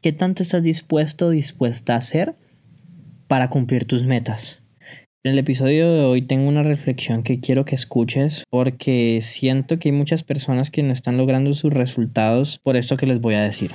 ¿Qué tanto estás dispuesto dispuesta a hacer para cumplir tus metas? En el episodio de hoy tengo una reflexión que quiero que escuches porque siento que hay muchas personas que no están logrando sus resultados por esto que les voy a decir.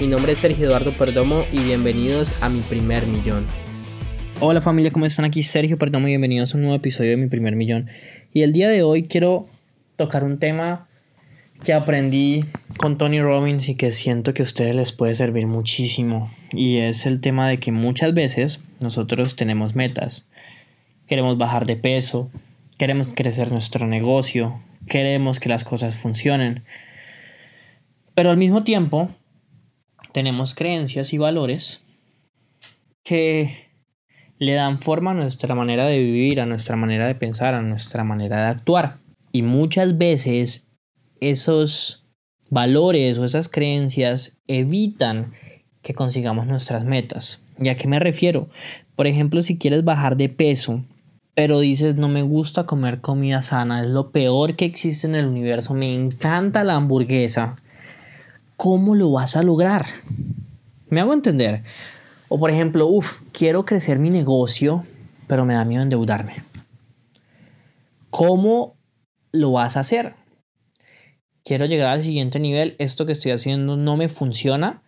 Mi nombre es Sergio Eduardo Perdomo y bienvenidos a mi primer millón. Hola familia, ¿cómo están? Aquí Sergio Perdomo y bienvenidos a un nuevo episodio de mi primer millón. Y el día de hoy quiero tocar un tema que aprendí con Tony Robbins y que siento que a ustedes les puede servir muchísimo. Y es el tema de que muchas veces nosotros tenemos metas. Queremos bajar de peso, queremos crecer nuestro negocio, queremos que las cosas funcionen. Pero al mismo tiempo tenemos creencias y valores que le dan forma a nuestra manera de vivir, a nuestra manera de pensar, a nuestra manera de actuar. Y muchas veces esos valores o esas creencias evitan que consigamos nuestras metas. ¿Y a qué me refiero? Por ejemplo, si quieres bajar de peso, pero dices no me gusta comer comida sana, es lo peor que existe en el universo, me encanta la hamburguesa, ¿cómo lo vas a lograr? ¿Me hago entender? O por ejemplo, uff, quiero crecer mi negocio, pero me da miedo endeudarme. ¿Cómo lo vas a hacer? Quiero llegar al siguiente nivel, esto que estoy haciendo no me funciona,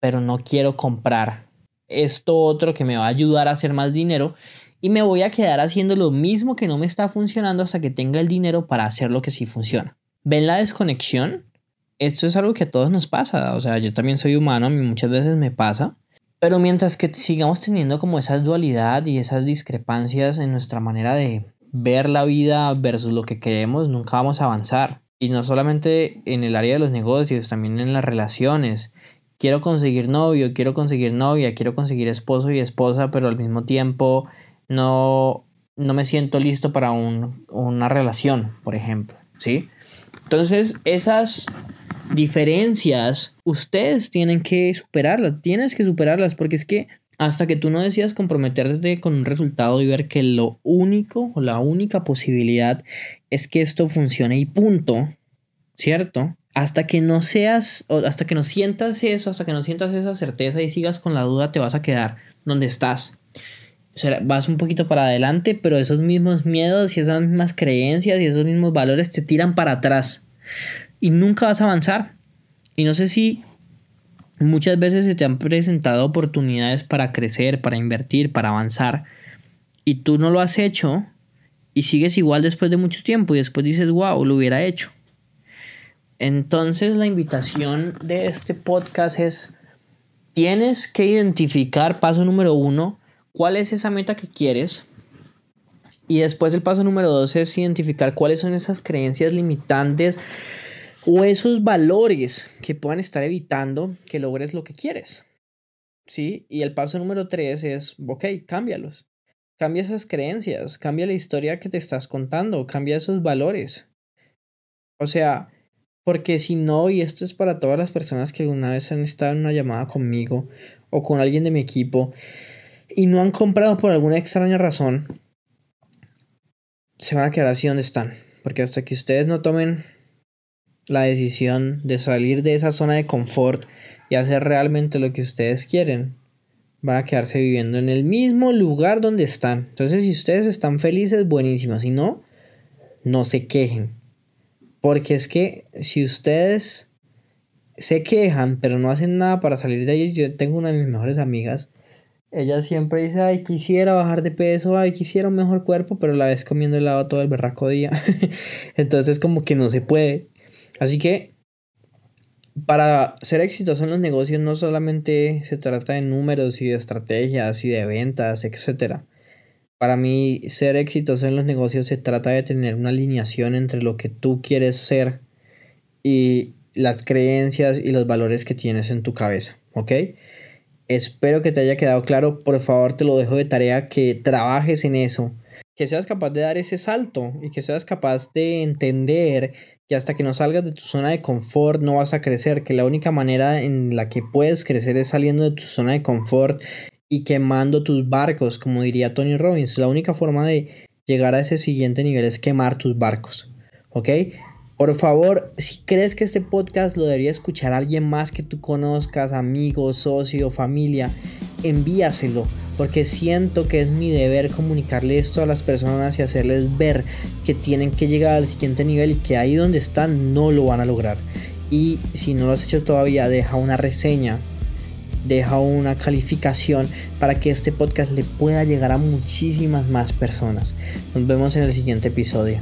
pero no quiero comprar esto otro que me va a ayudar a hacer más dinero y me voy a quedar haciendo lo mismo que no me está funcionando hasta que tenga el dinero para hacer lo que sí funciona. ¿Ven la desconexión? Esto es algo que a todos nos pasa, o sea, yo también soy humano, a mí muchas veces me pasa pero mientras que sigamos teniendo como esa dualidad y esas discrepancias en nuestra manera de ver la vida versus lo que queremos, nunca vamos a avanzar. Y no solamente en el área de los negocios, también en las relaciones. Quiero conseguir novio, quiero conseguir novia, quiero conseguir esposo y esposa, pero al mismo tiempo no, no me siento listo para una relación, por ejemplo. ¿Sí? Entonces, esas diferencias, ustedes tienen que superarlas, tienes que superarlas, porque es que hasta que tú no decidas comprometerte con un resultado y ver que lo único o la única posibilidad es que esto funcione y punto, ¿cierto? Hasta que no seas, o hasta que no sientas eso, hasta que no sientas esa certeza y sigas con la duda, te vas a quedar donde estás. O sea, vas un poquito para adelante, pero esos mismos miedos y esas mismas creencias y esos mismos valores te tiran para atrás y nunca vas a avanzar. Y no sé si muchas veces se te han presentado oportunidades para crecer, para invertir, para avanzar, y tú no lo has hecho y sigues igual después de mucho tiempo y después dices, wow, lo hubiera hecho. Entonces la invitación de este podcast es, tienes que identificar, paso número uno, cuál es esa meta que quieres. Y después el paso número dos es identificar cuáles son esas creencias limitantes o esos valores que puedan estar evitando que logres lo que quieres. ¿Sí? Y el paso número tres es, ok, cámbialos. Cambia esas creencias, cambia la historia que te estás contando, cambia esos valores. O sea, porque si no, y esto es para todas las personas que alguna vez han estado en una llamada conmigo o con alguien de mi equipo y no han comprado por alguna extraña razón, se van a quedar así donde están. Porque hasta que ustedes no tomen la decisión de salir de esa zona de confort y hacer realmente lo que ustedes quieren, van a quedarse viviendo en el mismo lugar donde están. Entonces, si ustedes están felices, buenísimo. Si no, no se quejen. Porque es que si ustedes se quejan, pero no hacen nada para salir de ahí, yo tengo una de mis mejores amigas. Ella siempre dice, ay, quisiera bajar de peso, ay, quisiera un mejor cuerpo, pero la vez comiendo helado todo el berraco día. Entonces como que no se puede. Así que para ser exitoso en los negocios no solamente se trata de números y de estrategias y de ventas, etc. Para mí ser exitoso en los negocios se trata de tener una alineación entre lo que tú quieres ser y las creencias y los valores que tienes en tu cabeza, ¿ok? Espero que te haya quedado claro. Por favor, te lo dejo de tarea que trabajes en eso. Que seas capaz de dar ese salto y que seas capaz de entender que hasta que no salgas de tu zona de confort no vas a crecer. Que la única manera en la que puedes crecer es saliendo de tu zona de confort y quemando tus barcos, como diría Tony Robbins. La única forma de llegar a ese siguiente nivel es quemar tus barcos. ¿Ok? Por favor, si crees que este podcast lo debería escuchar alguien más que tú conozcas, amigo, socio, familia, envíaselo, porque siento que es mi deber comunicarle esto a las personas y hacerles ver que tienen que llegar al siguiente nivel y que ahí donde están no lo van a lograr. Y si no lo has hecho todavía, deja una reseña, deja una calificación para que este podcast le pueda llegar a muchísimas más personas. Nos vemos en el siguiente episodio.